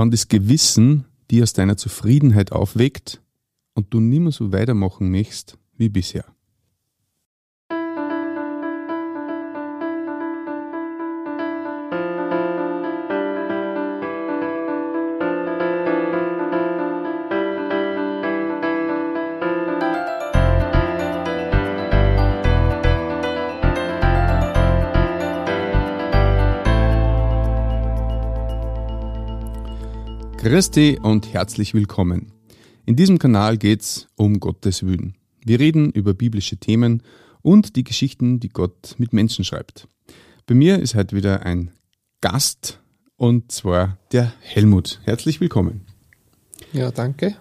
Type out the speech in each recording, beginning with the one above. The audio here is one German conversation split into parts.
Wann das Gewissen die aus deiner Zufriedenheit aufweckt und du nimmer so weitermachen möchtest wie bisher. Christi und herzlich willkommen. In diesem Kanal geht's um Gottes Willen. Wir reden über biblische Themen und die Geschichten, die Gott mit Menschen schreibt. Bei mir ist heute wieder ein Gast und zwar der Helmut. Herzlich willkommen. Ja, danke.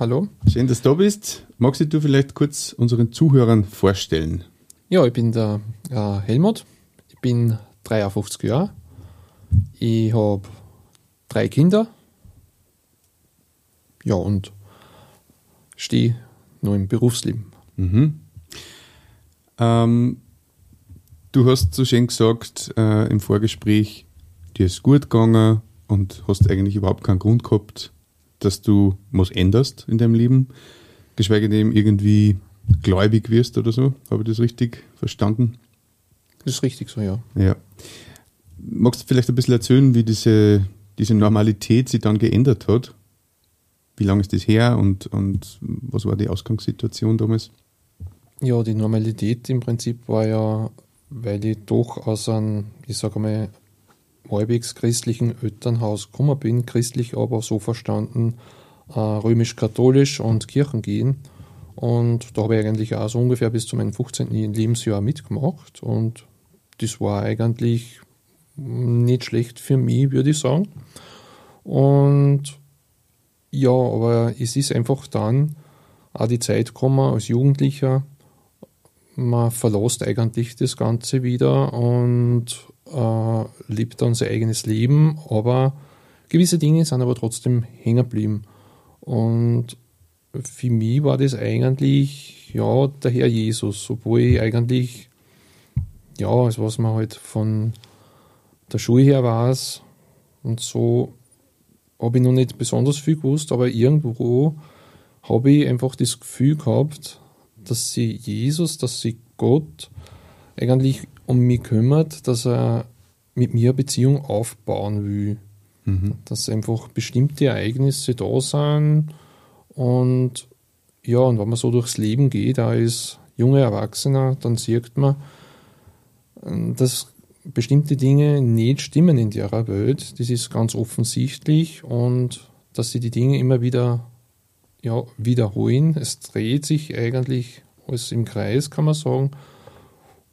Hallo. Schön, dass du da bist. Magst du vielleicht kurz unseren Zuhörern vorstellen? Ja, ich bin der äh, Helmut. Ich bin 53 Jahre. Ich habe drei Kinder ja, und stehe nur im Berufsleben. Mhm. Ähm, du hast so schön gesagt äh, im Vorgespräch, dir ist gut gegangen und hast eigentlich überhaupt keinen Grund gehabt, dass du was änderst in deinem Leben, geschweige denn irgendwie gläubig wirst oder so. Habe ich das richtig verstanden? Das ist richtig so, ja. Ja. Magst du vielleicht ein bisschen erzählen, wie diese, diese Normalität sich dann geändert hat? Wie lange ist das her und, und was war die Ausgangssituation damals? Ja, die Normalität im Prinzip war ja, weil ich doch aus einem, ich sage mal, halbwegs christlichen Elternhaus gekommen bin, christlich aber so verstanden, äh, römisch-katholisch und Kirchen gehen. Und da habe ich eigentlich auch so ungefähr bis zu meinem 15. Lebensjahr mitgemacht. Und das war eigentlich nicht schlecht für mich, würde ich sagen. Und ja, aber es ist einfach dann auch die Zeit gekommen als Jugendlicher, man verlässt eigentlich das Ganze wieder und äh, lebt dann sein eigenes Leben, aber gewisse Dinge sind aber trotzdem hängen geblieben. Und für mich war das eigentlich, ja, der Herr Jesus, obwohl ich eigentlich, ja, als was man halt von der Schule her weiß und so, habe ich noch nicht besonders viel gewusst, aber irgendwo habe ich einfach das Gefühl gehabt, dass sich Jesus, dass sich Gott eigentlich um mich kümmert, dass er mit mir eine Beziehung aufbauen will. Mhm. Dass einfach bestimmte Ereignisse da sind und ja, und wenn man so durchs Leben geht, ist junger Erwachsener, dann sieht man, dass bestimmte Dinge nicht stimmen in der Welt. Das ist ganz offensichtlich und dass sie die Dinge immer wieder ja, wiederholen. Es dreht sich eigentlich alles im Kreis, kann man sagen.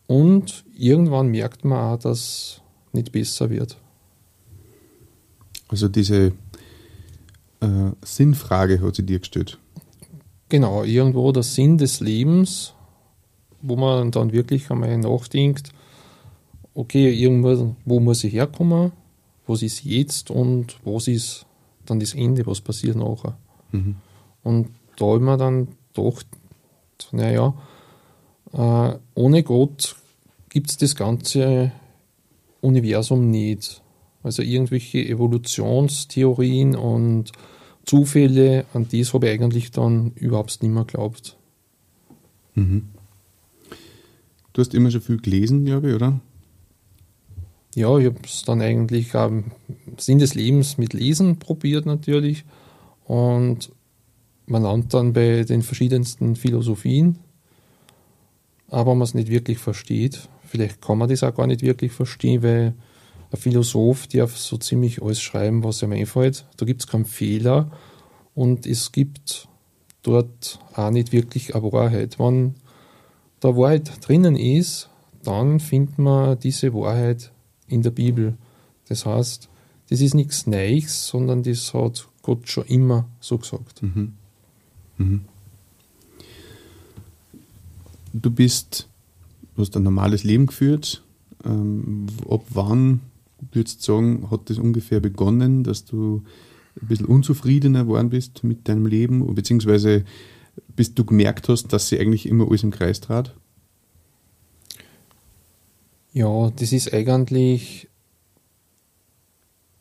Und irgendwann merkt man auch, dass es nicht besser wird. Also diese äh, Sinnfrage hat sie dir gestellt. Genau, irgendwo der Sinn des Lebens, wo man dann wirklich einmal nachdenkt, okay, irgendwo, wo muss ich herkommen, was ist jetzt und was ist dann das Ende, was passiert nachher. Mhm. Und da habe ich mir dann gedacht, naja, äh, ohne Gott gibt es das ganze Universum nicht. Also irgendwelche Evolutionstheorien und Zufälle, an das habe ich eigentlich dann überhaupt nicht mehr geglaubt. Mhm. Du hast immer schon viel gelesen, glaube ich, oder? Ja, ich habe es dann eigentlich am Sinn des Lebens mit Lesen probiert natürlich. Und man lernt dann bei den verschiedensten Philosophien, aber man es nicht wirklich versteht. Vielleicht kann man das auch gar nicht wirklich verstehen, weil ein Philosoph darf so ziemlich alles schreiben, was ihm einfällt. Da gibt es keinen Fehler und es gibt dort auch nicht wirklich eine Wahrheit. Wenn da Wahrheit drinnen ist, dann findet man diese Wahrheit in der Bibel. Das heißt, das ist nichts Neues, sondern das hat Gott schon immer so gesagt. Mhm. Mhm. Du bist, du hast ein normales Leben geführt. Ähm, ab wann, würdest du sagen, hat das ungefähr begonnen, dass du ein bisschen unzufriedener geworden bist mit deinem Leben, beziehungsweise bis du gemerkt hast, dass sie eigentlich immer alles im Kreis trat? Ja, das ist eigentlich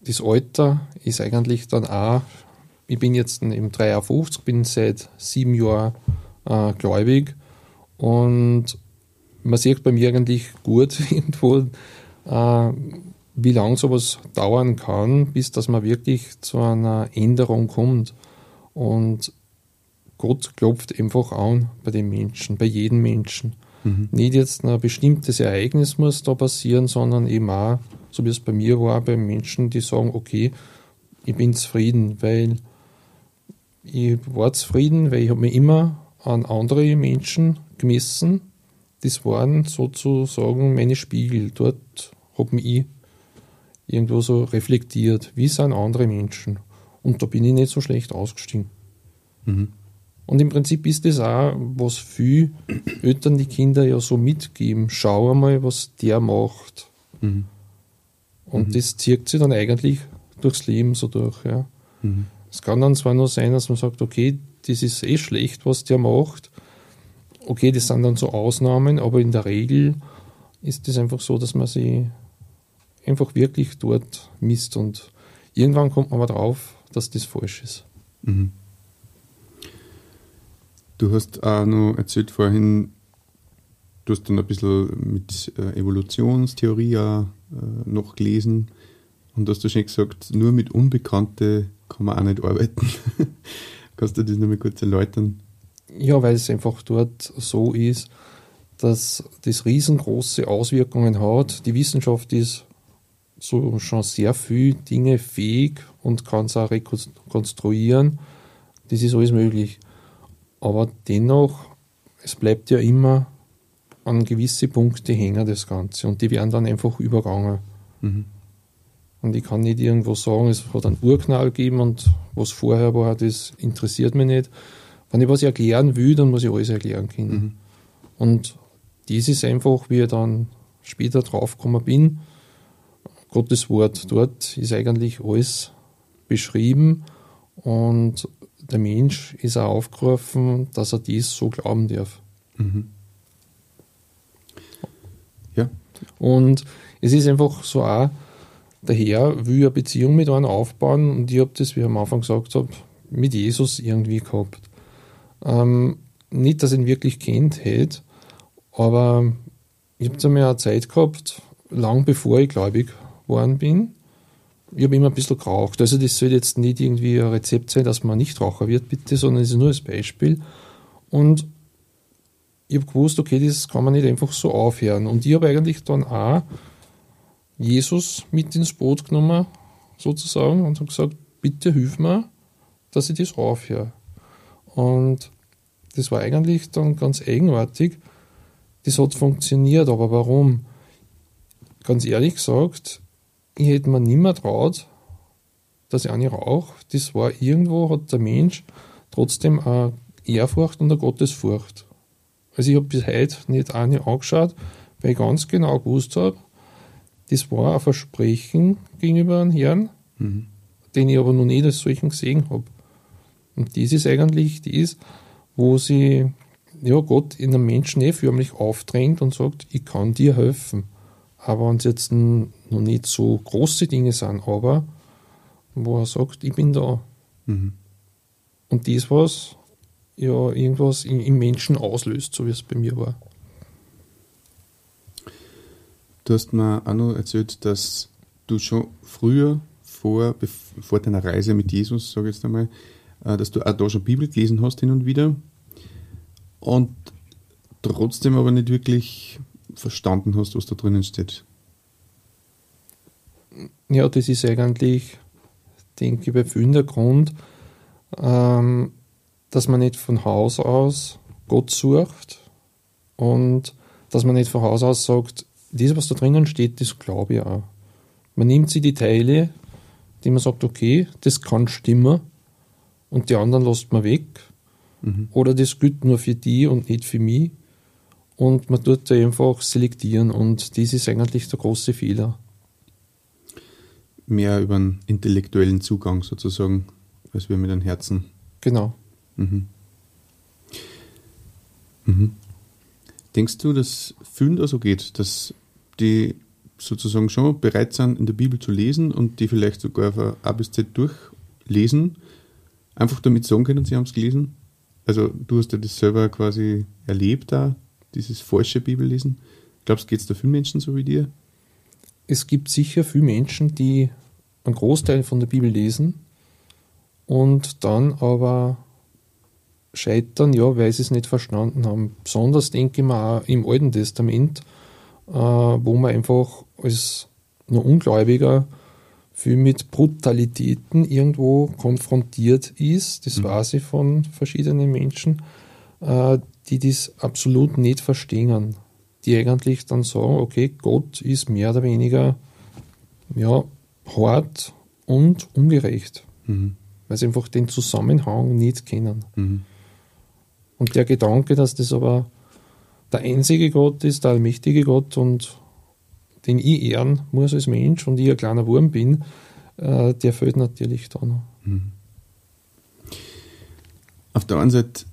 das Alter ist eigentlich dann auch, ich bin jetzt eben 53, bin seit sieben Jahren äh, gläubig und man sieht bei mir eigentlich gut irgendwo, äh, wie lange sowas dauern kann, bis dass man wirklich zu einer Änderung kommt. Und Gott klopft einfach an bei den Menschen, bei jedem Menschen. Mhm. Nicht jetzt ein bestimmtes Ereignis muss da passieren, sondern eben auch, so wie es bei mir war, bei Menschen, die sagen, okay, ich bin zufrieden, weil ich war zufrieden, weil ich habe mich immer an andere Menschen gemessen. Das waren sozusagen meine Spiegel. Dort habe ich irgendwo so reflektiert, wie sind andere Menschen. Und da bin ich nicht so schlecht ausgestiegen. Mhm. Und im Prinzip ist das auch, was viele Eltern die Kinder ja so mitgeben. Schau einmal, was der macht. Mhm. Und mhm. das zieht sich dann eigentlich durchs Leben so durch. Ja. Mhm. Es kann dann zwar nur sein, dass man sagt, okay, das ist eh schlecht, was der macht. Okay, das sind dann so Ausnahmen, aber in der Regel ist es einfach so, dass man sie einfach wirklich dort misst und irgendwann kommt man aber drauf, dass das falsch ist. Mhm. Du hast auch noch erzählt vorhin, du hast dann ein bisschen mit äh, Evolutionstheorie auch, äh, noch gelesen und hast du schon gesagt, nur mit Unbekannte kann man auch nicht arbeiten. Kannst du das nochmal kurz erläutern? Ja, weil es einfach dort so ist, dass das riesengroße Auswirkungen hat. Die Wissenschaft ist so schon sehr viel Dinge fähig und kann es auch rekonstruieren. Das ist alles möglich. Aber dennoch, es bleibt ja immer an gewisse Punkte hängen, das Ganze. Und die werden dann einfach übergangen. Mhm. Und ich kann nicht irgendwo sagen, es hat einen Urknall gegeben und was vorher war, das interessiert mich nicht. Wenn ich was erklären will, dann muss ich alles erklären können. Mhm. Und das ist einfach, wie ich dann später draufgekommen bin, Gottes Wort. Dort ist eigentlich alles beschrieben und der Mensch ist auch aufgerufen, dass er dies so glauben darf. Mhm. Ja. Und es ist einfach so auch, der Herr will eine Beziehung mit einem aufbauen und ich habe das, wie ich am Anfang gesagt habe, mit Jesus irgendwie gehabt. Ähm, nicht, dass ich ihn wirklich kennt hätte, aber ich habe einmal eine Zeit gehabt, lang bevor ich gläubig geworden bin, ich habe immer ein bisschen geraucht. Also das soll jetzt nicht irgendwie ein Rezept sein, dass man nicht Raucher wird, bitte, sondern es ist nur als Beispiel. Und ich habe gewusst, okay, das kann man nicht einfach so aufhören. Und ich habe eigentlich dann auch Jesus mit ins Boot genommen, sozusagen, und habe gesagt, bitte hilf mir, dass ich das aufhöre. Und das war eigentlich dann ganz eigenartig. Das hat funktioniert, aber warum? Ganz ehrlich gesagt, ich hätte mir nicht mehr traut, dass ich eine rauche. Das war irgendwo, hat der Mensch trotzdem eine Ehrfurcht und eine Gottesfurcht. Also ich habe bis heute nicht eine angeschaut, weil ich ganz genau gewusst habe, das war ein Versprechen gegenüber einem Herrn, mhm. den ich aber noch nicht als solchen gesehen habe. Und das ist eigentlich das, wo sie ja, Gott in einem Menschen eh förmlich aufdrängt und sagt, ich kann dir helfen. Aber wenn es jetzt noch nicht so große Dinge sind, aber wo er sagt, ich bin da. Mhm. Und das, was ja irgendwas im Menschen auslöst, so wie es bei mir war. Du hast mir auch noch erzählt, dass du schon früher, vor, vor deiner Reise mit Jesus, sage ich jetzt einmal, äh, dass du auch da schon Bibel gelesen hast hin und wieder und trotzdem aber nicht wirklich verstanden hast, was da drinnen steht. Ja, das ist eigentlich, denke ich, bei vielen der Grund, ähm, dass man nicht von Haus aus Gott sucht und dass man nicht von Haus aus sagt, das, was da drinnen steht, das glaube ich auch. Man nimmt sich die Teile, die man sagt, okay, das kann stimmen und die anderen lässt man weg. Mhm. Oder das gilt nur für die und nicht für mich und man tut da einfach selektieren und das ist eigentlich der große Fehler. Mehr über einen intellektuellen Zugang sozusagen, als wir mit dem Herzen. Genau. Mhm. Mhm. Denkst du, dass vielen da so geht, dass die sozusagen schon bereit sind, in der Bibel zu lesen und die vielleicht sogar von A bis Z durchlesen, einfach damit sagen können, sie haben es gelesen. Also du hast ja das selber quasi erlebt da, dieses falsche Bibellesen. Glaubst du, geht es da vielen Menschen so wie dir? Es gibt sicher viele Menschen, die einen Großteil von der Bibel lesen und dann aber scheitern, ja, weil sie es nicht verstanden haben. Besonders denke ich mal im Alten Testament, äh, wo man einfach als nur Ungläubiger viel mit Brutalitäten irgendwo konfrontiert ist. Das mhm. weiß ich von verschiedenen Menschen, äh, die das absolut nicht verstehen. Die eigentlich dann sagen, okay, Gott ist mehr oder weniger ja, hart und ungerecht. Mhm. Weil sie einfach den Zusammenhang nicht kennen. Mhm. Und der Gedanke, dass das aber der einzige Gott ist, der allmächtige Gott und den ich ehren muss als Mensch und ich ein kleiner Wurm bin, äh, der fällt natürlich da noch. Mhm. Auf der einen Seite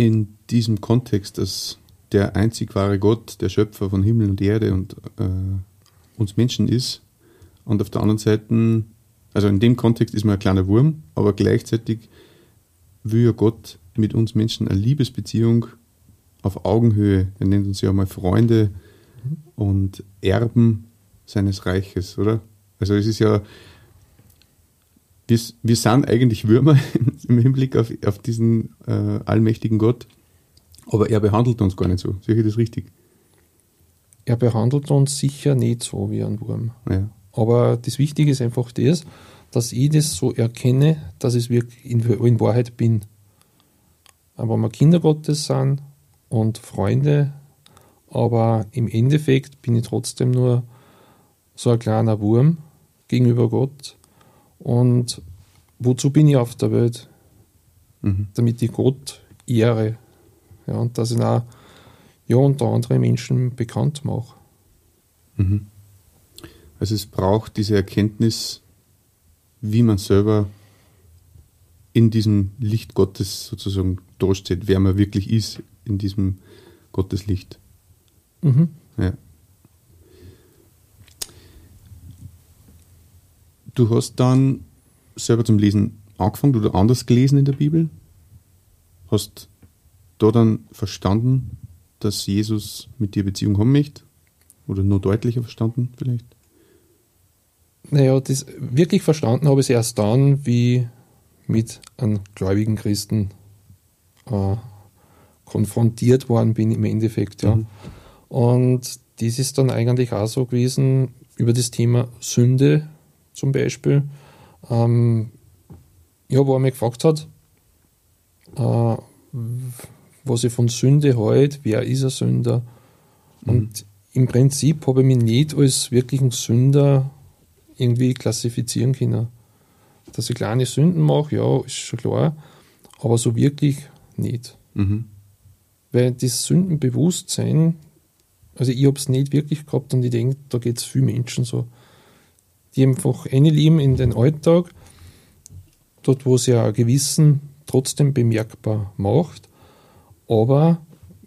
in diesem Kontext, dass der einzig wahre Gott, der Schöpfer von Himmel und Erde und äh, uns Menschen ist, und auf der anderen Seite, also in dem Kontext ist man ein kleiner Wurm, aber gleichzeitig will ja Gott mit uns Menschen eine Liebesbeziehung auf Augenhöhe. Er nennt uns ja mal Freunde und Erben seines Reiches, oder? Also es ist ja, wir, wir sind eigentlich Würmer im Hinblick auf, auf diesen äh, allmächtigen Gott, aber er behandelt uns gar nicht so. Sehe ich das richtig? Er behandelt uns sicher nicht so wie ein Wurm. Ja. Aber das Wichtige ist einfach das, dass ich das so erkenne, dass ich wirklich in, in Wahrheit bin wenn wir Kinder Gottes sind und Freunde, aber im Endeffekt bin ich trotzdem nur so ein kleiner Wurm gegenüber Gott. Und wozu bin ich auf der Welt? Mhm. Damit ich Gott ehre. Ja, und dass ich auch ja, unter andere Menschen bekannt mache. Mhm. Also es braucht diese Erkenntnis, wie man selber in diesem Licht Gottes sozusagen dasteht, wer man wirklich ist in diesem Gotteslicht. Mhm. Ja. Du hast dann selber zum Lesen angefangen oder anders gelesen in der Bibel? Hast da dann verstanden, dass Jesus mit dir Beziehung haben möchte? Oder nur deutlicher verstanden vielleicht? Naja, das wirklich verstanden habe ich es erst dann, wie mit einem gläubigen Christen äh, konfrontiert worden bin im Endeffekt. Ja. Mhm. Und das ist dann eigentlich auch so gewesen über das Thema Sünde zum Beispiel. Ähm, ja, wo er mich gefragt hat, äh, was ich von Sünde halt, wer ist ein Sünder? Mhm. Und im Prinzip habe ich mich nicht als wirklichen Sünder irgendwie klassifizieren können. Dass ich kleine Sünden mache, ja, ist schon klar, aber so wirklich nicht. Mhm. Weil das Sündenbewusstsein, also ich habe es nicht wirklich gehabt und ich denke, da geht es vielen Menschen so, die einfach leben in den Alltag, dort wo sie ja Gewissen trotzdem bemerkbar macht, aber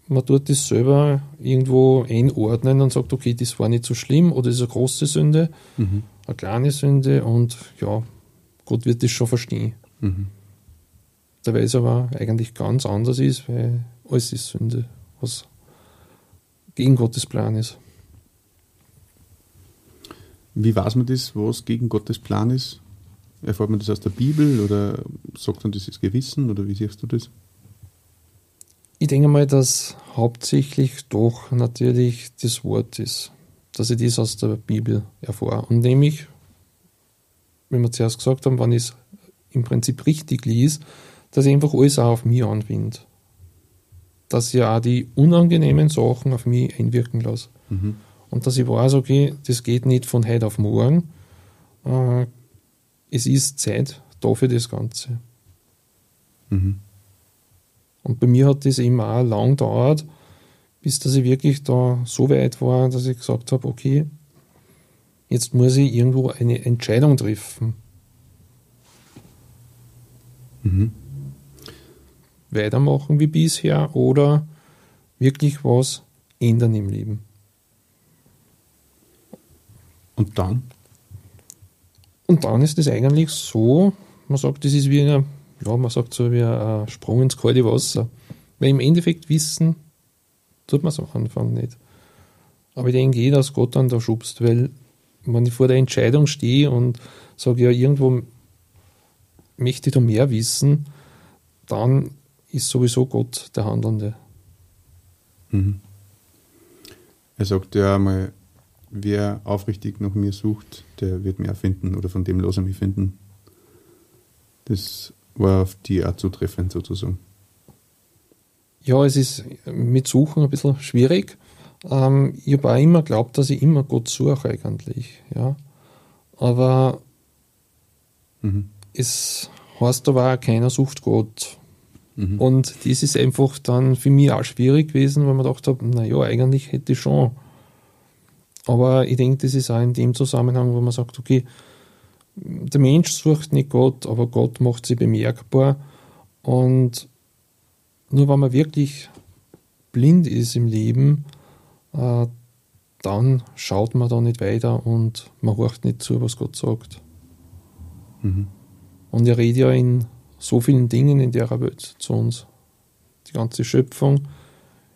man tut das selber irgendwo einordnen und sagt, okay, das war nicht so schlimm oder das ist eine große Sünde, mhm. eine kleine Sünde und ja, Gott wird das schon verstehen. Mhm. Dabei es aber eigentlich ganz anders ist, weil alles ist Sünde, was gegen Gottes Plan ist. Wie weiß man das, was gegen Gottes Plan ist? Erfährt man das aus der Bibel oder sagt man das ist Gewissen oder wie siehst du das? Ich denke mal, dass hauptsächlich doch natürlich das Wort ist, dass ich das aus der Bibel erfahre. Und nämlich, wie wir zuerst gesagt haben, wenn ich es im Prinzip richtig liest, dass ich einfach alles auch auf mich anwende. Dass ich auch die unangenehmen Sachen auf mich einwirken lasse. Mhm. Und dass ich weiß, okay, das geht nicht von heute auf morgen. Äh, es ist Zeit da für das Ganze. Mhm. Und bei mir hat das eben auch lang gedauert, bis dass ich wirklich da so weit war, dass ich gesagt habe, okay, jetzt muss ich irgendwo eine Entscheidung treffen. Mhm weitermachen wie bisher oder wirklich was ändern im Leben. Und dann? Und dann ist es eigentlich so, man sagt, das ist wie ein, ja, man sagt so wie ein Sprung ins kalte Wasser. Weil im Endeffekt wissen, tut man es am Anfang nicht. Aber ich denke eh, dass Gott dann da schubst, weil wenn ich vor der Entscheidung stehe und sage, ja, irgendwo möchte ich da mehr wissen, dann ist sowieso Gott der Handelnde. Mhm. Er sagt ja einmal, wer aufrichtig nach mir sucht, der wird mehr finden oder von dem los er mich finden. Das war auf die Art zutreffend sozusagen. Ja, es ist mit Suchen ein bisschen schwierig. Ähm, ich habe auch immer geglaubt, dass ich immer Gott suche eigentlich. Ja. Aber mhm. es heißt aber auch, keiner sucht Gott. Mhm. Und das ist einfach dann für mich auch schwierig gewesen, weil man gedacht habe, naja, eigentlich hätte ich schon. Aber ich denke, das ist auch in dem Zusammenhang, wo man sagt, okay, der Mensch sucht nicht Gott, aber Gott macht sie bemerkbar. Und nur wenn man wirklich blind ist im Leben, äh, dann schaut man da nicht weiter und man hört nicht zu, was Gott sagt. Mhm. Und er redet ja in so vielen Dingen in der Welt zu uns. Die ganze Schöpfung,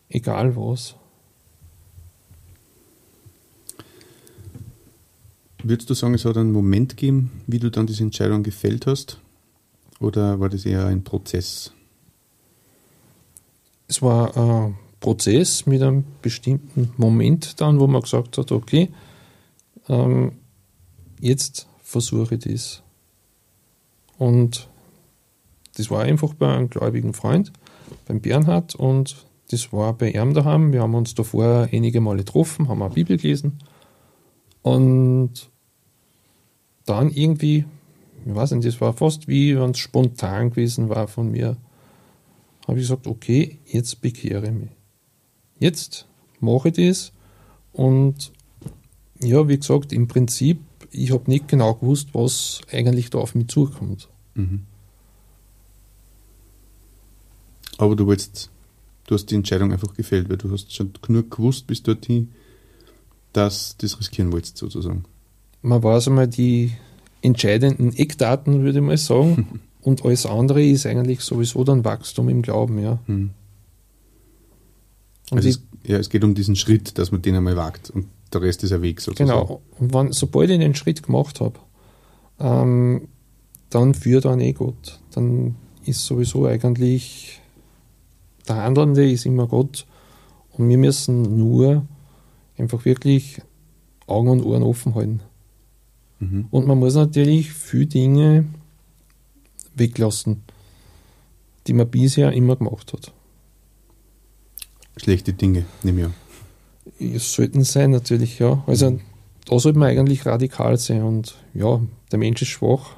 egal was. Würdest du sagen, es hat einen Moment gegeben, wie du dann diese Entscheidung gefällt hast? Oder war das eher ein Prozess? Es war ein Prozess mit einem bestimmten Moment dann, wo man gesagt hat, okay, ähm, jetzt versuche ich das. Und das war einfach bei einem gläubigen Freund, beim Bernhard, und das war bei ihm daheim. Wir haben uns davor einige Male getroffen, haben eine Bibel gelesen. Und dann irgendwie, ich weiß nicht, das war fast wie wenn es spontan gewesen war von mir, habe ich gesagt, okay, jetzt bekehre ich mich. Jetzt mache ich das und ja, wie gesagt, im Prinzip, ich habe nicht genau gewusst, was eigentlich da auf mich zukommt. Mhm. Aber du wolltest, du hast die Entscheidung einfach gefällt, weil du hast schon genug gewusst bis dorthin, dass du das riskieren wolltest, sozusagen man weiß einmal die entscheidenden Eckdaten, würde ich mal sagen. Und alles andere ist eigentlich sowieso dann Wachstum im Glauben, ja. Hm. Also es, ja, es geht um diesen Schritt, dass man den einmal wagt und der Rest ist ein Weg sozusagen. Genau. Und wann, sobald ich den Schritt gemacht habe, ähm, dann führt dann eh Gott. Dann ist sowieso eigentlich der Handelnde ist immer Gott und wir müssen nur einfach wirklich Augen und Ohren offen halten. Mhm. Und man muss natürlich viele Dinge weglassen, die man bisher immer gemacht hat. Schlechte Dinge, nehme ich an. Es sollten sein, natürlich, ja. Also da sollte man eigentlich radikal sein. Und ja, der Mensch ist schwach.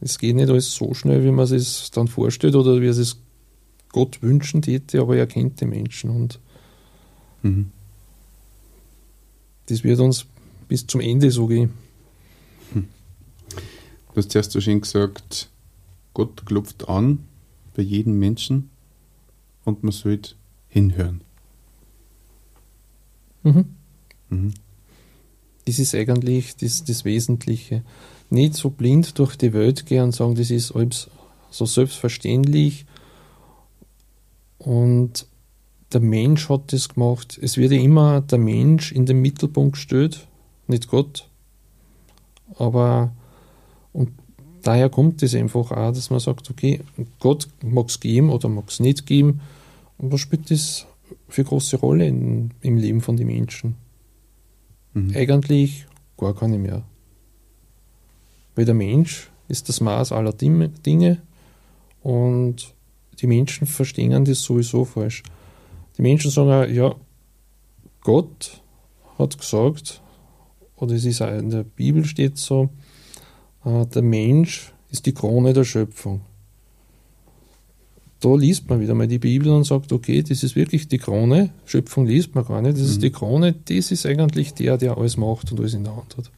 Es geht nicht alles so schnell, wie man es dann vorstellt oder wie es es Gott wünschen täte, aber er kennt die Menschen und mhm. Das wird uns bis zum Ende so gehen. Du hast zuerst so schön gesagt, Gott klopft an bei jedem Menschen und man sollte hinhören. Mhm. Mhm. Das ist eigentlich das, das Wesentliche. Nicht so blind durch die Welt gehen und sagen, das ist alles so selbstverständlich und der Mensch hat das gemacht. Es wird ja immer der Mensch in den Mittelpunkt gestellt, nicht Gott. Aber und daher kommt es einfach auch, dass man sagt, okay, Gott mag es geben oder mag es nicht geben. Und was spielt das für eine große Rolle in, im Leben von den Menschen? Mhm. Eigentlich gar keine mehr. Weil der Mensch ist das Maß aller Dinge und die Menschen verstehen das sowieso falsch. Die Menschen sagen, ja, Gott hat gesagt, oder es ist auch in der Bibel steht so, äh, der Mensch ist die Krone der Schöpfung. Da liest man wieder mal die Bibel und sagt, okay, das ist wirklich die Krone. Schöpfung liest man gar nicht. Das mhm. ist die Krone, das ist eigentlich der, der alles macht und alles in der Hand hat.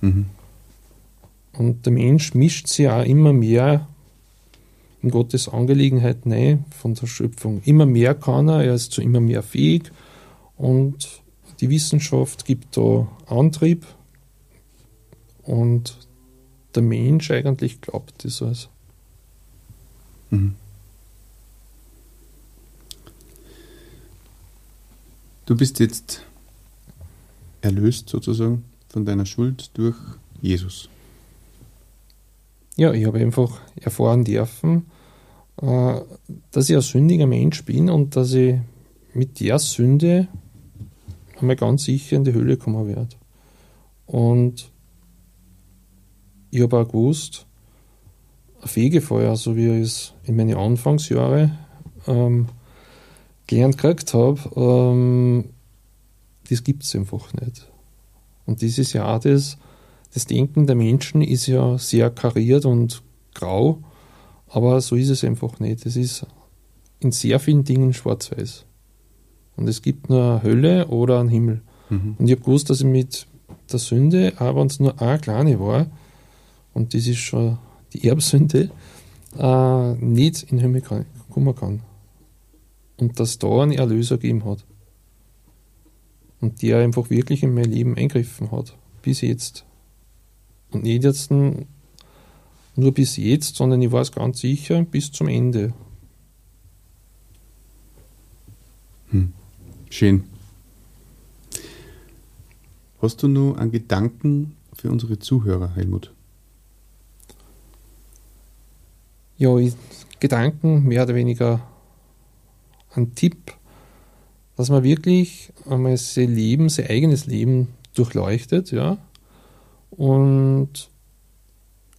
Mhm. Und der Mensch mischt sich auch immer mehr in Gottes Angelegenheit ein von der Schöpfung. Immer mehr kann er, er ist zu immer mehr fähig und die Wissenschaft gibt da Antrieb und der Mensch eigentlich glaubt das alles. Mhm. Du bist jetzt erlöst sozusagen von deiner Schuld durch Jesus. Ja, ich habe einfach erfahren dürfen, äh, dass ich ein sündiger Mensch bin und dass ich mit der Sünde einmal ganz sicher in die Hölle kommen werde. Und ich habe auch gewusst, ein Fegefeuer, so wie ich es in meinen Anfangsjahren ähm, gelernt gekriegt habe, ähm, das gibt es einfach nicht. Und dieses Jahr das, das Denken der Menschen ist ja sehr kariert und grau, aber so ist es einfach nicht. Es ist in sehr vielen Dingen schwarz-weiß. Und es gibt nur eine Hölle oder einen Himmel. Mhm. Und ich habe gewusst, dass ich mit der Sünde, auch wenn es nur eine kleine war, und das ist schon die Erbsünde, äh, nicht in den Himmel kommen kann. Und dass da einen Erlöser gegeben hat. Und der einfach wirklich in mein Leben eingriffen hat. Bis jetzt. Und nicht jetzt nur bis jetzt, sondern ich weiß ganz sicher bis zum Ende. Hm. Schön. Hast du nur einen Gedanken für unsere Zuhörer, Helmut? Ja, Gedanken mehr oder weniger ein Tipp, dass man wirklich einmal sein Leben, sein eigenes Leben durchleuchtet, ja, und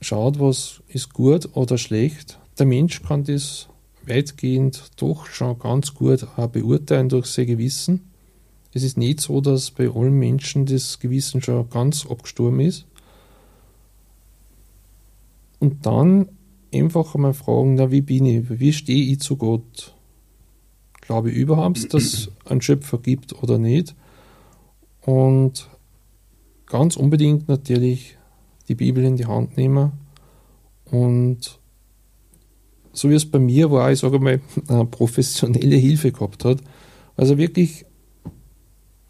schaut, was ist gut oder schlecht. Der Mensch kann das weitgehend doch schon ganz gut beurteilen durch sein Gewissen. Es ist nicht so, dass bei allen Menschen das Gewissen schon ganz abgestorben ist. Und dann einfach einmal fragen, na, wie bin ich, wie stehe ich zu Gott? Glaube ich überhaupt, dass es einen Schöpfer gibt oder nicht? Und ganz unbedingt natürlich die Bibel in die Hand nehmen und so wie es bei mir war, ich sage mal, eine professionelle Hilfe gehabt hat. Also wirklich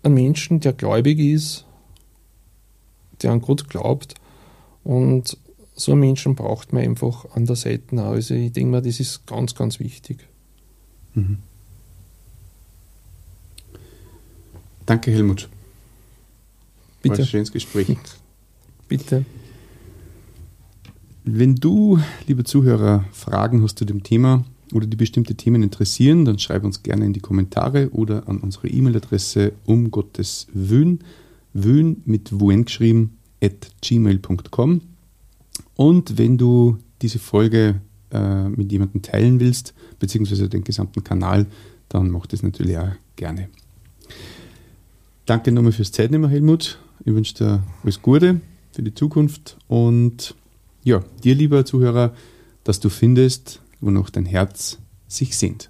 ein Menschen, der gläubig ist, der an Gott glaubt und so einen Menschen braucht man einfach an der Seite. Also ich denke mal, das ist ganz, ganz wichtig. Mhm. Danke, Helmut. Bitte. War ein schönes Gespräch. Bitte. Wenn du, liebe Zuhörer, Fragen hast zu dem Thema oder die bestimmte Themen interessieren, dann schreib uns gerne in die Kommentare oder an unsere E-Mail-Adresse um Gottes Wön, Wön mit Wuen geschrieben, at gmail.com. Und wenn du diese Folge äh, mit jemandem teilen willst, beziehungsweise den gesamten Kanal, dann mach das natürlich auch gerne. Danke nochmal fürs Zeitnehmen, Helmut. Ich wünsche dir alles Gute für die Zukunft und ja, dir, lieber Zuhörer, dass du findest, wonach dein Herz sich sehnt.